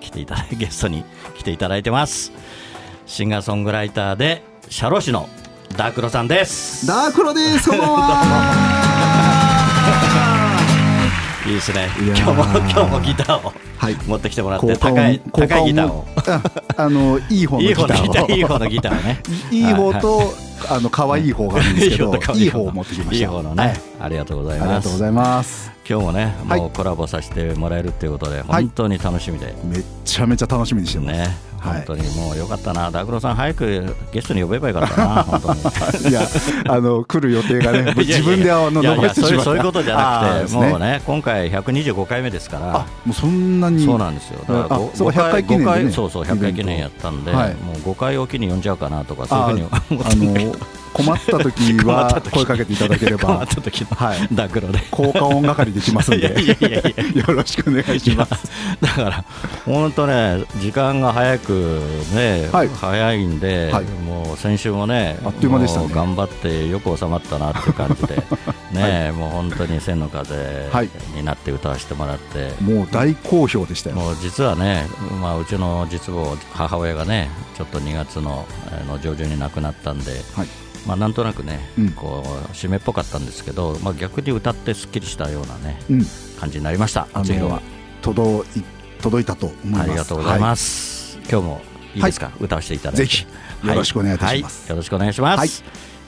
来ていただい ゲストに来ていただいてます。シンガーソングライターで社労士のダークロさんです。ダークロですこんばんは。いいですね。今日も今日もギターをはい。持ってきてもらって高い高いギターを。ああの いい方のギターを。方のギターいい方のギターをね。いい方とあの可愛い方があるんですけどいい方を持ってきました。いい方のね、ありがとうございありがますとうございます。今日もねはい。もうコラボさせてもらえるっていうことではい。本当に楽しみで、めっちゃめちゃ楽しみにしてます、ね。はい。本当にもうよかったな。ダクロさん早くゲストに呼べばよかったな 本当に。いやあの来る予定がね 自分であの伸ばしてしまった。そういうことじゃなくてもうね今回125回目ですから。あもうそんなに。そうなんですよ。だからあごそうか100回記念5回そうそう100回記念やったんで、はい。もう5回おきに呼んじゃうかなとかそういうふうにあの困った時は 時。声かけていただければはい。ダクロで。効果音係できますんで。よろしくお願いします。だから本当ね時間が早くね、はい。早いんで、はい。もう先週もねあっという間でした頑張ってよく収まったなっていう感じで ね、もう本当に千の風はい。になって歌わせてもらって、もう大好評でしたよ。もう実はね、まあ、うちの実母、母親がね、ちょっと2月のあの上旬に亡くなったんで、はいまあ、なんとなくね、うんこう締めっぽかったんですけど、まあ、逆に歌ってすっきりしたようなね、うん感じになりました、厚弘は。届い届いたと思いますありがとうございます。今日もいいですか、歌わせていただいて。ぜひよろしくお願いいたしますはいよろしくお願いします。はい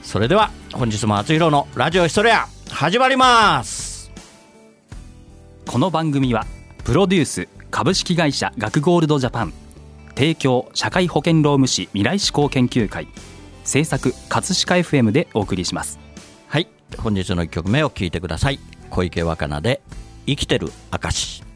それでは、本日も厚弘のラジオヒストレア、始まります。この番組はプロデュース株式会社学ゴールドジャパン提供社会保険労務士未来志向研究会制作葛飾 FM でお送りしますはい、本日の1曲目を聴いてください。小池若菜で、生きてる証。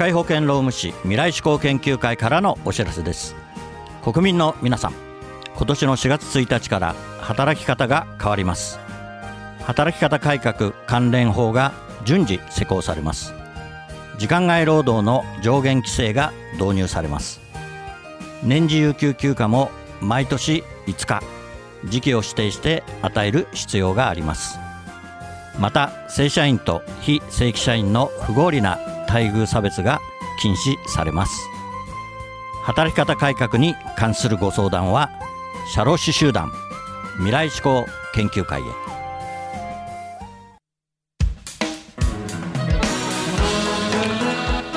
会保険労務士未来志向研究会からのお知らせです。国民の皆さん今年の4月1日から働き方が変わります。働き方改革関連法が順次施行されます。時間外労働の上限規制が導入されます。年次有給休暇も毎年5日。時期を指定して与える必要があります。また正社員と非正規社員の不合理な待遇差別が禁止されます。働き方改革に関するご相談は社労士集団未来志向研究会へ。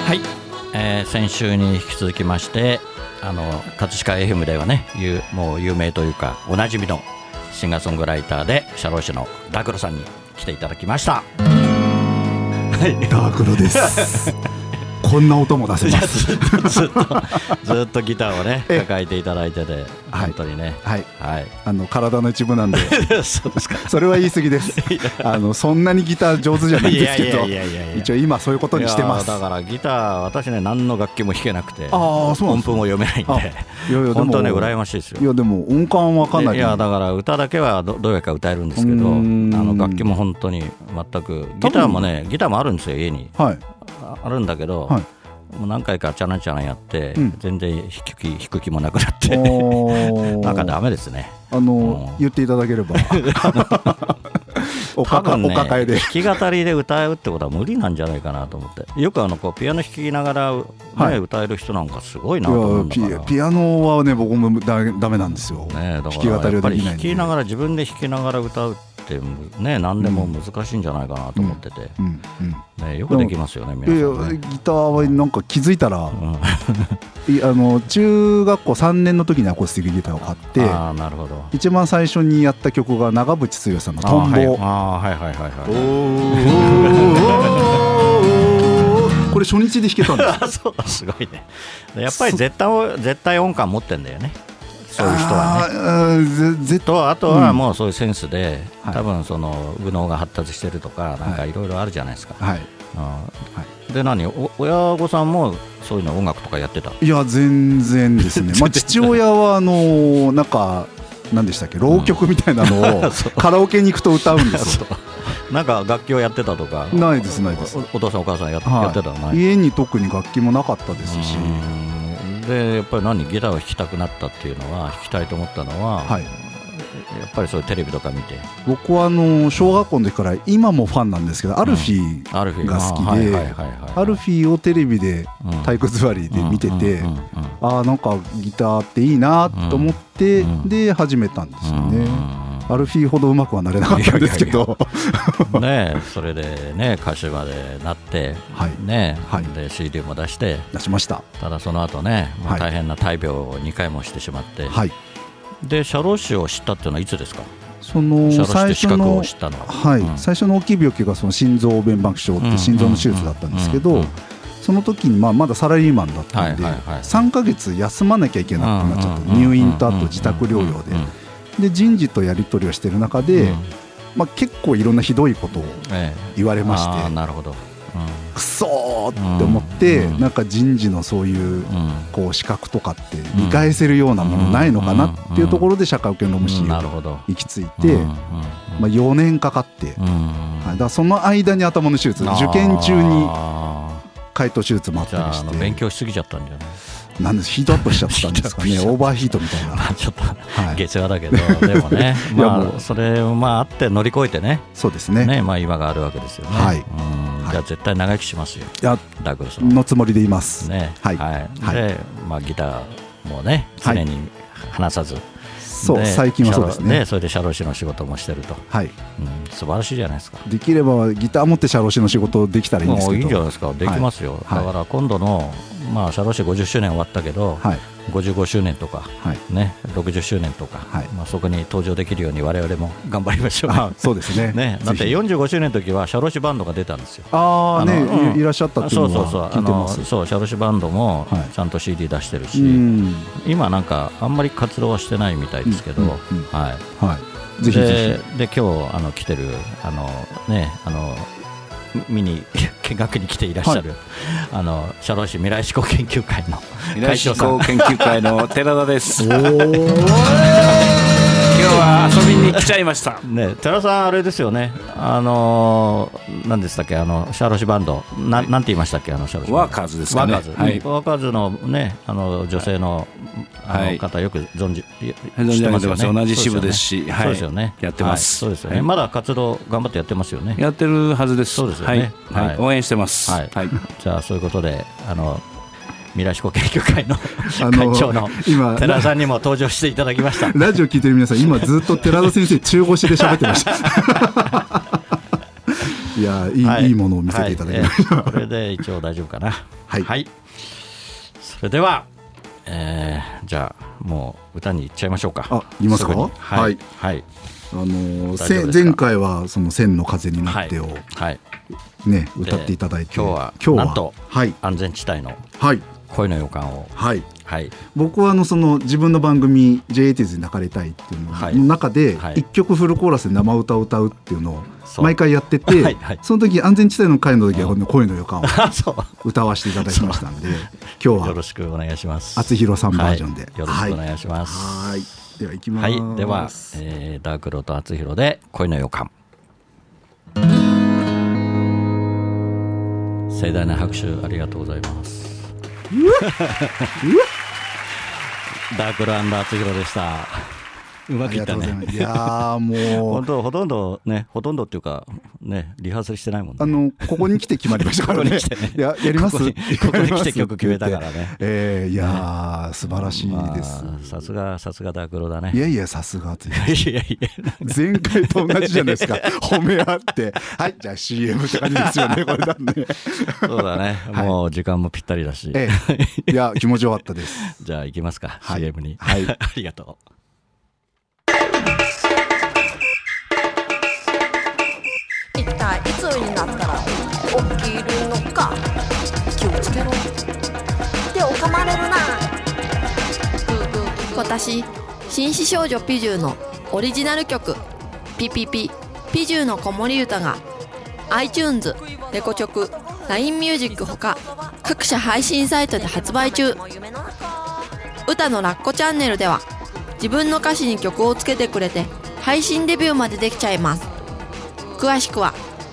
はい、えー先週に引き続きましてあの葛飾 FM ではねもう有名というかおなじみのシンガーソングライターで社労士のダクロさんに来ていただきました。ダークロです。こんな音も出せます。ずっとずっとギターをねえ抱えていただいててはい。本当にね。はい。はい、あの体の一部なんで、そうですか。それは言い過ぎです。あのそんなにギター上手じゃないんですけど一応今そういうことにしてます。だからギター私ね何の楽器も弾けなくてああそう音符も読めないんあでいやいやでも本当ね羨ましいですよ。いやでも音感はかなり。いやだから歌だけはどどうやか歌えるんですけどあの楽器も本当に全くギターもねギターもあるんですよ家に。はい。ああるんだけど、はい。もう何回かチャランチャランやって、うん。全然弾く気弾く気もなくなって なんかダメですね。あのうん。言っていただければ。お多かか分ねお抱えで。弾き語りで歌うってことは無理なんじゃないかなと思って。よくあのこうピアノ弾きながら、ねはい。歌える人なんかすごいいなと思うんだやから。ピピアノはね僕もだダメなんですよ、ね、だ弾きから語りはできないんで。きながら自分で弾きながら歌うってね何でも難しいんじゃないかなと思ってて、うんうんね、よくできますよね皆さんね。やギターはなんか気づいたら、うんいあの中学校3年の時にアコースティックギターを買ってああなるほど。一番最初にやった曲が長渕剛さんの「トンボ」あーはいはいはいはいはい。これ初日で弾けたんですあ そうすごいね。やっぱり絶対を絶対音感持ってんだよね。そういう人はね。とあとはもうそういうセンスで、はい。多分その右脳が発達してるとかなんかはいいろいろあるじゃないですか。はい。うん。で何？お親御さんもそういうの音楽とかやってた？いや全然ですね、まあ、父親はあのなんか何でしたっけ？浪曲みたいなのを カラオケに行くと歌うんですよ、なんか楽器をやってたとか？ないですないです。おお父さんお母さんや,、ってたの？ない？家に特に楽器もなかったですし、うんでやっぱり何ギターを弾きたくなったっていうのは弾きたいと思ったのは、はい。やっぱりそういうテレビとか見て。僕はあの小学校の時から今もファンなんですけど、アルフィーアルフィーが好きでアルフィーをテレビでうん体育座りで見てて、うんうんうんああなんかギターっていいなと思って、うんで始めたんですよね、うんアルフィーほどうまくはなれなかったんですけど。ねえそれでね歌手までなって、はい。ねえはい。で CD も出して。出しました。ただその後ね大変な大病を2回もしてしまって、はい。で社労士を知ったっていうのはいつですか？その社労士最初のははい、うん。最初の大きい病気がその心臓弁膜症って心臓の手術だったんですけど、その時にまあまだサラリーマンだったんで、はいはいはい3ヶ月休まなきゃいけなくなっちゃって、うん入院とあと自宅療養で、で人事とやり取りをしてる中で、うん。まあ、結構いろんなひどいことをええ。言われましあーてなるほど、くそーって思って、うん。なんか人事のそういううん。うんこう資格とかって見返せるようなものないのかなっていうところで社会保険労務士を行き着いて、うん。うん。まあ、4年かかって、うん。はい、だからその間に頭の手術受験中にあ解凍手術もあったりして。の勉強しすぎちゃったんじゃない？なんですヒートアップしちゃったんですかね。オーバーヒートみたいな、まあちょっとはい、下世話だけど、でもね、まあ、それをまああって乗り越えてね、そうですね。ねまあ、今があるわけですよね。はい。じゃあ絶対長生きしますよ、いやダグラスの。のつもりでいます、ね。はい。はい。はい。で、まあ、ギターもね、常はい。に離さず、そうで最近はそうです社労ねそれで社労士の仕事もしてると、はい。うん、素晴らしいじゃないですか。できればギター持って社労士の仕事できたらいいんですもうけどいいじゃないですか、できますよ、はい。だから今度の、まあ、社労士50周年終わったけど、はい55周年とか、はい。ね、60周年とか、はい。まあ、そこに登場できるように我々も頑張りましょう。あそうですね。ね、だってぜひ45周年の時は社労士バンドが出たんですよ。ああねうん。いいらっしゃったっていうのそうそうそう。あのそう社労士バンドもはい。ちゃんと CD 出してるし、うん。今なんかあんまり活動はしてないみたいですけど、うんうんうん。はい。はい。ぜひぜでで今日あの来てるあのねあの見に見学に来ていらっしゃる、あの社労士未来志向研究会の未来志向研究会の寺田です。ひ今お日は遊びに来ちゃいました。ね、寺さん、あれですよね、あのー、何でしたっけ、あのシャロシバンド、ななんて言いましたっけ、あのシャロシバンド。ワーカーズですかね。ワーカーズ、はい。ワーカーズのね、あの女性の,、あはい。の方、よく存じ、存じ上げてます知って同じ支部ですしはい。そうですよね、やってます。はい。そうですよね、はい。まだ活動頑張ってやってますよね。やってるはずです。そうですよね。はい。はい。はい。応援してます。はい。はい。じゃあ、そういうことで、あの未来志向研究会の会長の今寺田さんにも登場していただきました。ラジオ聞いてる皆さん今ずっと寺田先生中腰で喋ってました。いやいい,、、はい。いものを見せていただきました、はい。えーこれで一応大丈夫かな。はい。それではえーじゃあもう歌に行っちゃいましょうか。あいますか？はい。はい。はい。あのー前回はその千の風になってをはい。ね、歌っていただいて。今日は今日はなんとはい。安全地帯のはい恋の予感を。はい。はい。僕はあのその自分の番組 J80 に泣かれたいっていうのはい。の中ではい。一曲フルコーラスで生歌を歌うっていうのを毎回やってて、はいはい。その時安全地帯の会の時はこの声の予感を歌わせていただきましたんで 今日よろはしくお願いします。厚弘さんバージョンで、はい。よろしくお願いします。はい。はいでは行きまはすい、では、えーダークローと厚弘で恋の予感。盛大な拍手ありがとうございますダークルアンダーツヒロでした。うまくいったね。いやーもう。本当ほとんどねほとんどっていうかねリハーサルしてないもんね。あのここに来て決まりましたからね。ここに来てね。いややります。ここに来て曲決めたからね。ね えー、いやー素晴らしいです、まあさすがさすがダークローだね。いやいやさすが厚弘 いやいや前回と同じじゃないですか。褒め合って。はいじゃあ CM って感じですよねこれだね。そうだね、はい。もう時間もぴったりだし、ええ。いや気持ちよかったです。じゃあ行きますか、はい。CM に。はい。ありがと一体いつになったら起きるのか気をつけろ。手を噛まれるな。私紳士少女ピジューのオリジナル曲「ピピピピジューの子守歌が iTunes、レコチョク、LINE ミュージックほか各種配信サイトで発売中。歌のラッコチャンネルでは自分の歌詞に曲をつけてくれて配信デビューまでできちゃいます。詳しくは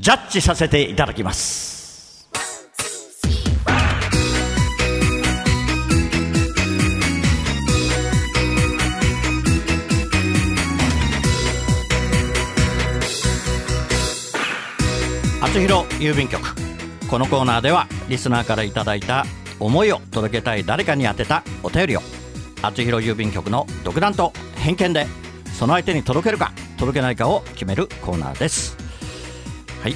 ジャッジさせていただきます。厚弘郵便局このコーナーではリスナーからいただいた思いを届けたい誰かに宛てたお便りを厚弘郵便局の独断と偏見でその相手に届けるか届けないかを決めるコーナーですはい。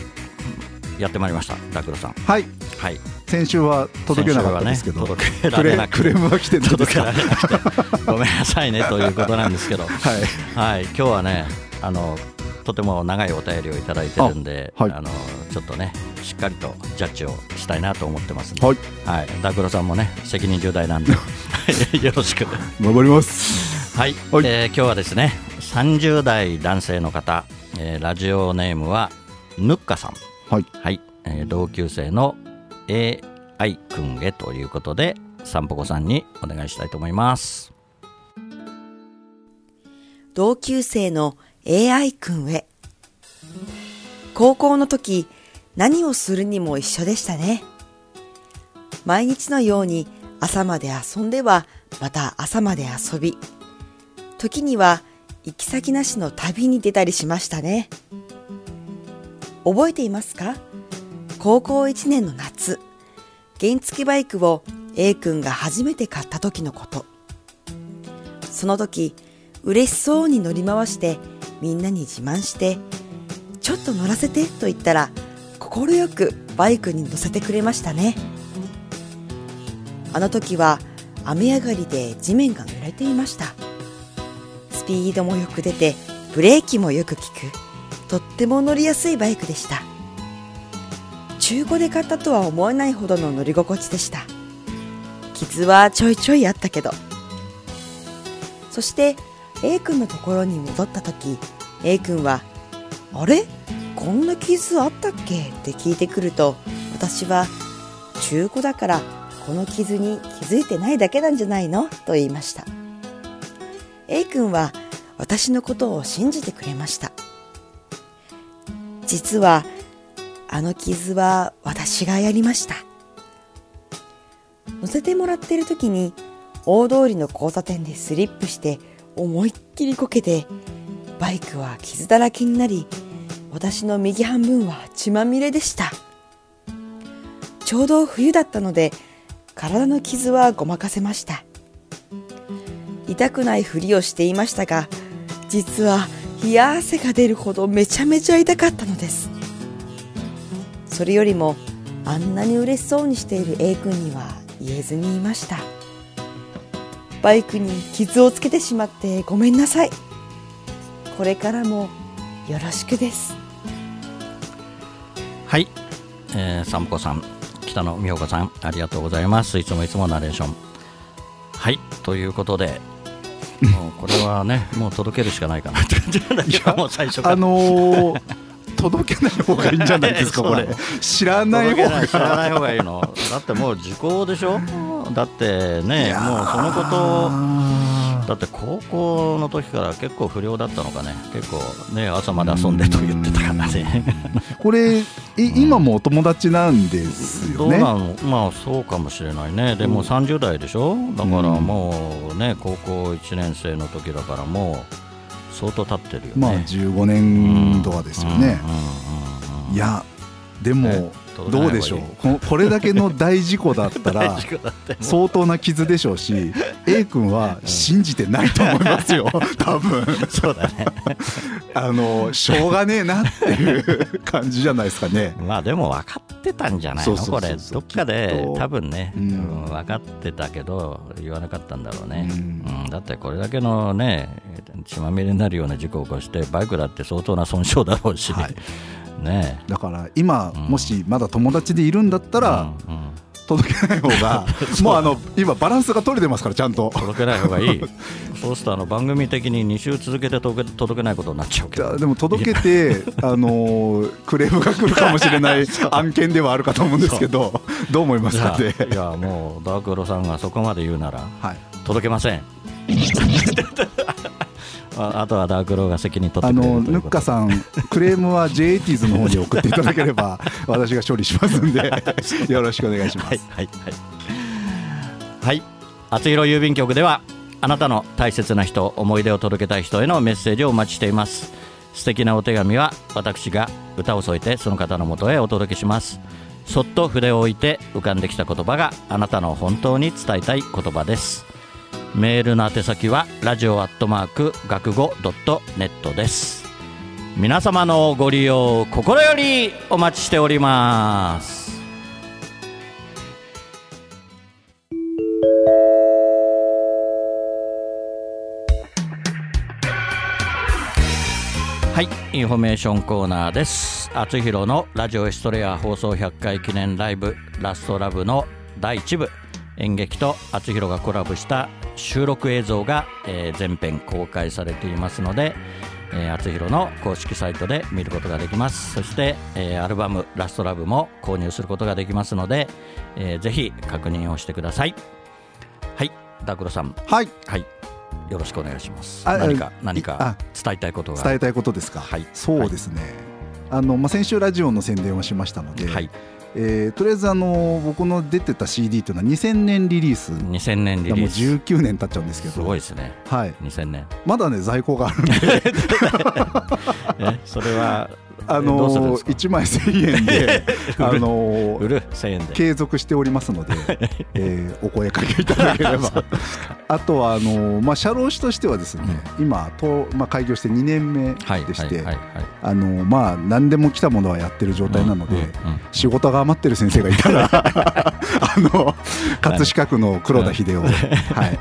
やってまいりましたダクロさん。はい。はい。先週は届けなかったですけど、ね届けられなくクレームは来てないですか？届けられなくて。ごめんなさいねということなんですけど。はい。はい、今日はね、あのとても長いお便りをいただいてるんで、あ,、あはい。のちょっとね、しっかりとジャッジをしたいなと思ってますはい。はい、ダクロさんもね、責任重大なんで、よろしく。頑張ります。はい、はい。えー今日はですね、30代男性の方、えーラジオネームはぬっかさん、はいはい、えー同級生の AI 君へということで、さんぽこさんにお願いしたいと思います。同級生の AI 君へ。高校の時、何をするにも一緒でしたね。毎日のように朝まで遊んでは、また朝まで遊び、時には行き先なしの旅に出たりしましたね。覚えていますか？高校1年の夏、原付バイクを A 君が初めて買った時のこと。その時、嬉しそうに乗り回してみんなに自慢して「ちょっと乗らせて」と言ったら快くバイクに乗せてくれましたね。あの時は雨上がりで地面が濡れていました。スピードもよく出てブレーキもよく効く。とっても乗りやすいバイクでした。中古で買ったとは思えないほどの乗り心地でした。傷はちょいちょいあったけど。そして A 君のところに戻った時 A 君は「あれ？こんな傷あったっけ?」って聞いてくると私は「中古だからこの傷に気づいてないだけなんじゃないの?」と言いました。A 君は私のことを信じてくれました。実はあの傷は私がやりました。乗せてもらっている時に大通りの交差点でスリップして思いっきりこけてバイクは傷だらけになり私の右半分は血まみれでした。ちょうど冬だったので体の傷はごまかせました。痛くないふりをしていましたが実は冷や汗が出るほどめちゃめちゃ痛かったのです。それよりもあんなに嬉しそうにしている A 君には言えずにいました。バイクに傷をつけてしまってごめんなさい。これからもよろしくです。はい、えー、散歩さん。北野美穂子さんありがとうございます。いつもいつもナレーション。はい。ということでもうこれはねもう届けるしかないかな。って感じなんだけどもう最初から。あのー届けない方がいいんじゃないですか これ。知らない方が。い知らない方がいいの。だってもう時効でしょ？だってねもうそのことだって高校の時から結構不良だったのかね。結構ね朝まで遊んでと言ってたからね。これい今もお友達なんですよね？どうまあそうかもしれないね。でもう30代でしょ？だからもうね高校1年生の時だからもう相当経ってるよね。まあ15年度はですよね。いやでもねどうでしょう？ここれだけの大事故だったら 相当な傷でしょうし A 君は信じてないと思いますよ。多分。そうだね。あのしょうがねえなっていう感じじゃないですかね。まあでも分かってたんじゃないの？これどっかで多分ね、分かってたけど言わなかったんだろうね、ううんだってこれだけのね血まみれになるような事故を起こしてバイクだって相当な損傷だろうし、はい。ねだから今うん。もしまだ友達でいるんだったらうんうん。届けない方が もうあの今バランスが取れてますからちゃんと。届けない方がいい。そうするとあの番組的に2週続けて届け届けないことになっちゃうけど。でも届けてあのークレームが来るかもしれない 案件ではあるかと思うんですけどどう思いますいやかねいやもうダークロさんがそこまで言うならはい。届けません ああとはダークローが責任取っあてくれのヌるということッカさん、クレームは JATs の方に送っていただければ、私が処理しますんで、よろしくお願いします。はいはいはい。はい。厚弘郵便局ではあなたの大切な人思い出を届けたい人へのメッセージをお待ちしています。素敵なお手紙は私が歌を添えてその方のもとへお届けします。そっと筆を置いて浮かんできた言葉があなたの本当に伝えたい言葉ですメールの宛先はラジオアットマーク学語ドットネットです。皆様のご利用心よりお待ちしております。はい、インフォメーションコーナーです。あつひろのラジオエストレア放送100回記念ライブラストラブの第1部。演劇とあつひろがコラボした収録映像が、えー全編公開されていますので、えー、あつひろの公式サイトで見ることができます。そして、えーアルバムラストラブも購入することができますので、えーぜひ確認をしてください。はい、ダクロさん、はい、はい、よろしくお願いします。あ何かあ何かあ伝えたいことが伝えたいことですか？はいそうですね。あのまあ先週ラジオの宣伝をしましたので、はい、えーとりあえずあの僕の出てた CD というのは2000年リリース。2000年リもうリース。19年経っちゃうんですけど、すごいですね。はい、2000年。まだね在庫があるんで、えそれはあのですか？1枚1000円で、あの売る1000円で。継続しておりますので、えーお声かけいただければ。あとはあの、まあ、社労士としてはですね、今と、まあ、開業して2年目はいでして、何でも来たものはやってる状態なので、うんうんうん。仕事が余ってる先生がいたら あの葛飾区の黒田秀夫、はい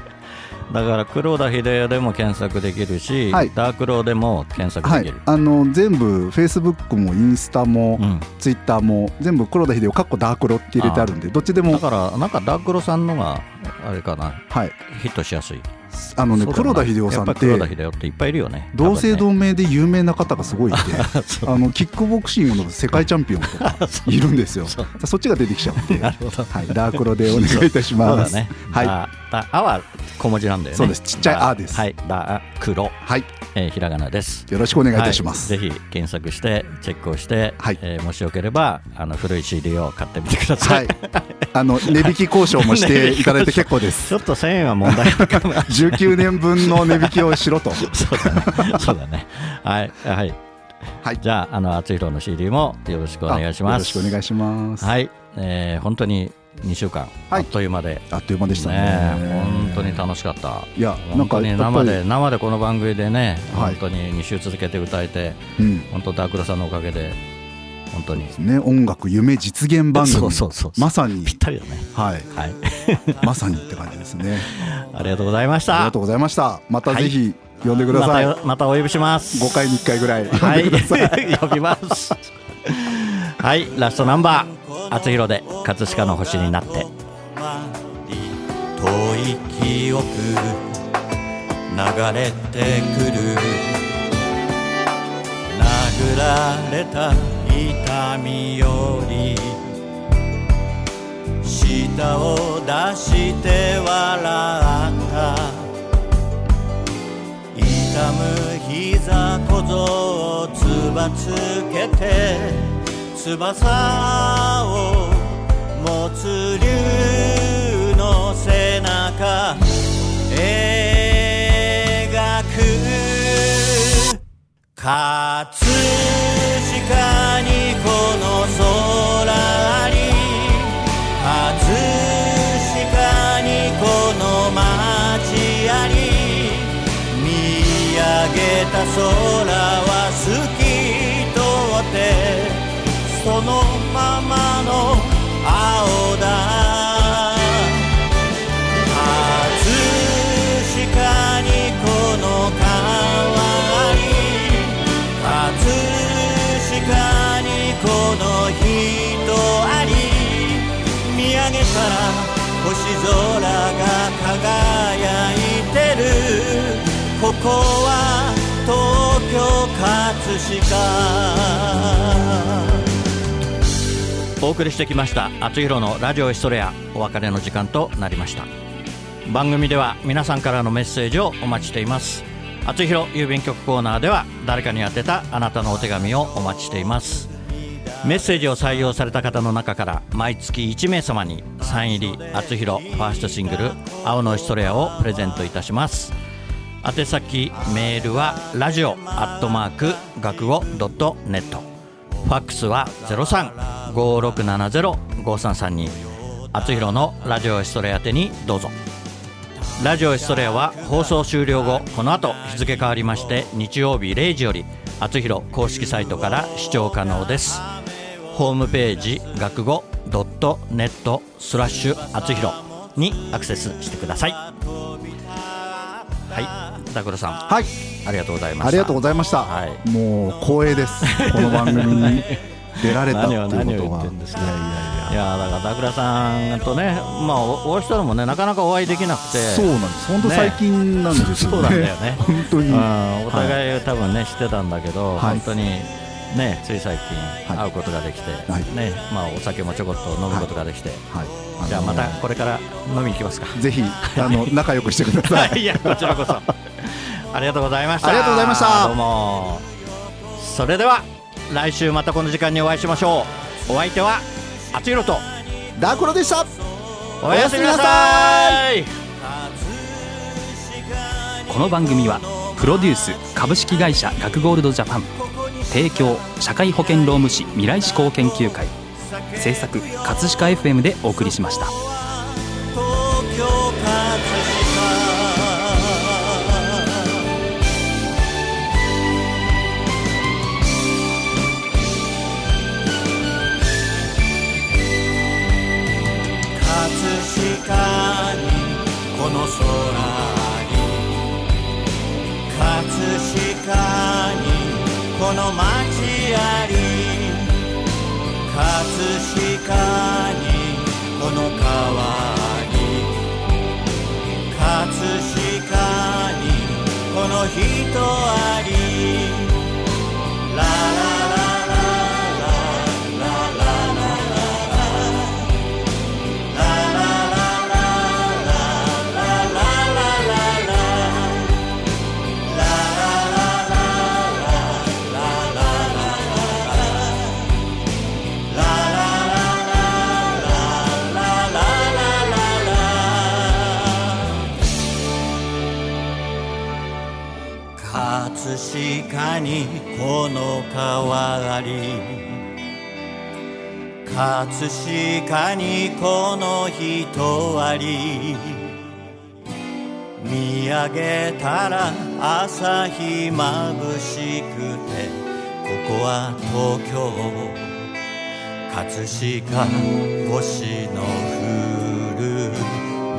だから黒田秀夫でも検索できるし、はい。ダークローでも検索はいできる、、あの全部、フェイスブックもインスタも、うん。ツイッターも全部黒田秀夫かっこダークロって入れてあるんでどっちでも。だからなんかダークロさんのがあれかな。はい。ヒットしやすい。あのね黒田秀夫さんっやっぱ黒田夫っていっぱいいるよね。同姓同名で有名な方がすごいいて あのキックボクシングの世界チャンピオンとか いるんですよ。そっちが出てきちゃうんで、はい、ダークロでお願いいたします。はいあああは小文字なんだよね。そうです。ちっちゃいあです。はいラ黒はい。えーひらがなです。よろしくお願いいたします、はいぜひ検索してチェックをして、はい。えーもしよければあの古い CD を買ってみてくださ。はい。い、あの値引き交渉もしてい。ただいて結構です。ちょっと1000円は問題ある。かも19年分の値引きをしろと。そうだね。そうだね。はい。はい。はい。じゃあ、あの、厚弘の CD もよろしくお願いします。あよろしくお願いします、はい。えー本当に2週間、あはい。っという間で。あっという間でしたね。ね本当に楽しかった。いや本当に生でり、生でこの番組でね、はい。本当に2週続けて歌えて、うん。本当ダークラさんのおかげで、本当に。ね、音楽夢実現番組。まさに。ぴったりだね。はい。はい。まさにって感じですね。ありがとうございました。ありがと。うございました。またぜひ呼んでください、またまたお呼びします。5回に1回ぐらい。はい、呼びます。はい、ラストナンバー、厚弘で葛飾の星になって。遠い記憶流れてくる。殴られた痛みより舌を出して笑った。痛む膝小僧をつばつけて。翼を持つ竜の背中描く葛飾にこの空あり葛飾にこの街あり見上げた空は透き。そのままの青だ葛飾にこの川あり葛飾にこの人あり。見上げたら星空が輝いてる。ここは東京葛飾。お送りしてきました厚弘のラジオエストレアお別れの時間となりました。番組では皆さんからのメッセージをお待ちしています。厚弘郵便局コーナーでは誰かに宛てたあなたのお手紙をお待ちしています。メッセージを採用された方の中から毎月1名様にサイン入り厚弘ファーストシングル「青のエストレア」をプレゼントいたします。宛先メールはラジオアットマーク学語ドットネット。ファックスは0356705332厚弘のラジオエストレア宛てにどうぞ。ラジオエストレアは放送終了後この後日付変わりまして日曜日0時より厚弘公式サイトから視聴可能です。ホームページ学語ドットネットスラッシュ厚弘にアクセスしてください。はい。ダクロさん。はい。ありがとうございました。ありがとうございました、はい。もう光栄です。この番組に出られたっていうこといやいやいいややだからダクラさんとね、まあ、おお会いしたのもね、なかなかお会いできなくて、そうなんです。本当最近なんですよね。そうなんだよね。本当に、うん。お互い、多分ね、知ってたんだけど、はい。本当にね、つい最近、はい会うことができて、はいねまあ、お酒もちょこっと飲むことができて、はいじゃあまたこれから飲みに行きますか。ぜひあの仲良くしてください いや、こちらこそ。ありがとうございました。ありがとうございましたどうも。それでは、来週またこの時間にお会いしましょう。お相手は、あつひろと、ダークロでしたおやすみなさい。この番組はプロデュース株式会社学ゴールドジャパン提供社会保険労務士未来志向研究会。制作葛飾 FM でお送りしました。葛飾にこの変わり。葛飾にこの人あり。見上げたら朝日まぶしくてここは東京。葛飾星の降る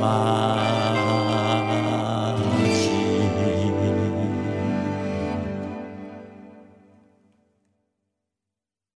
街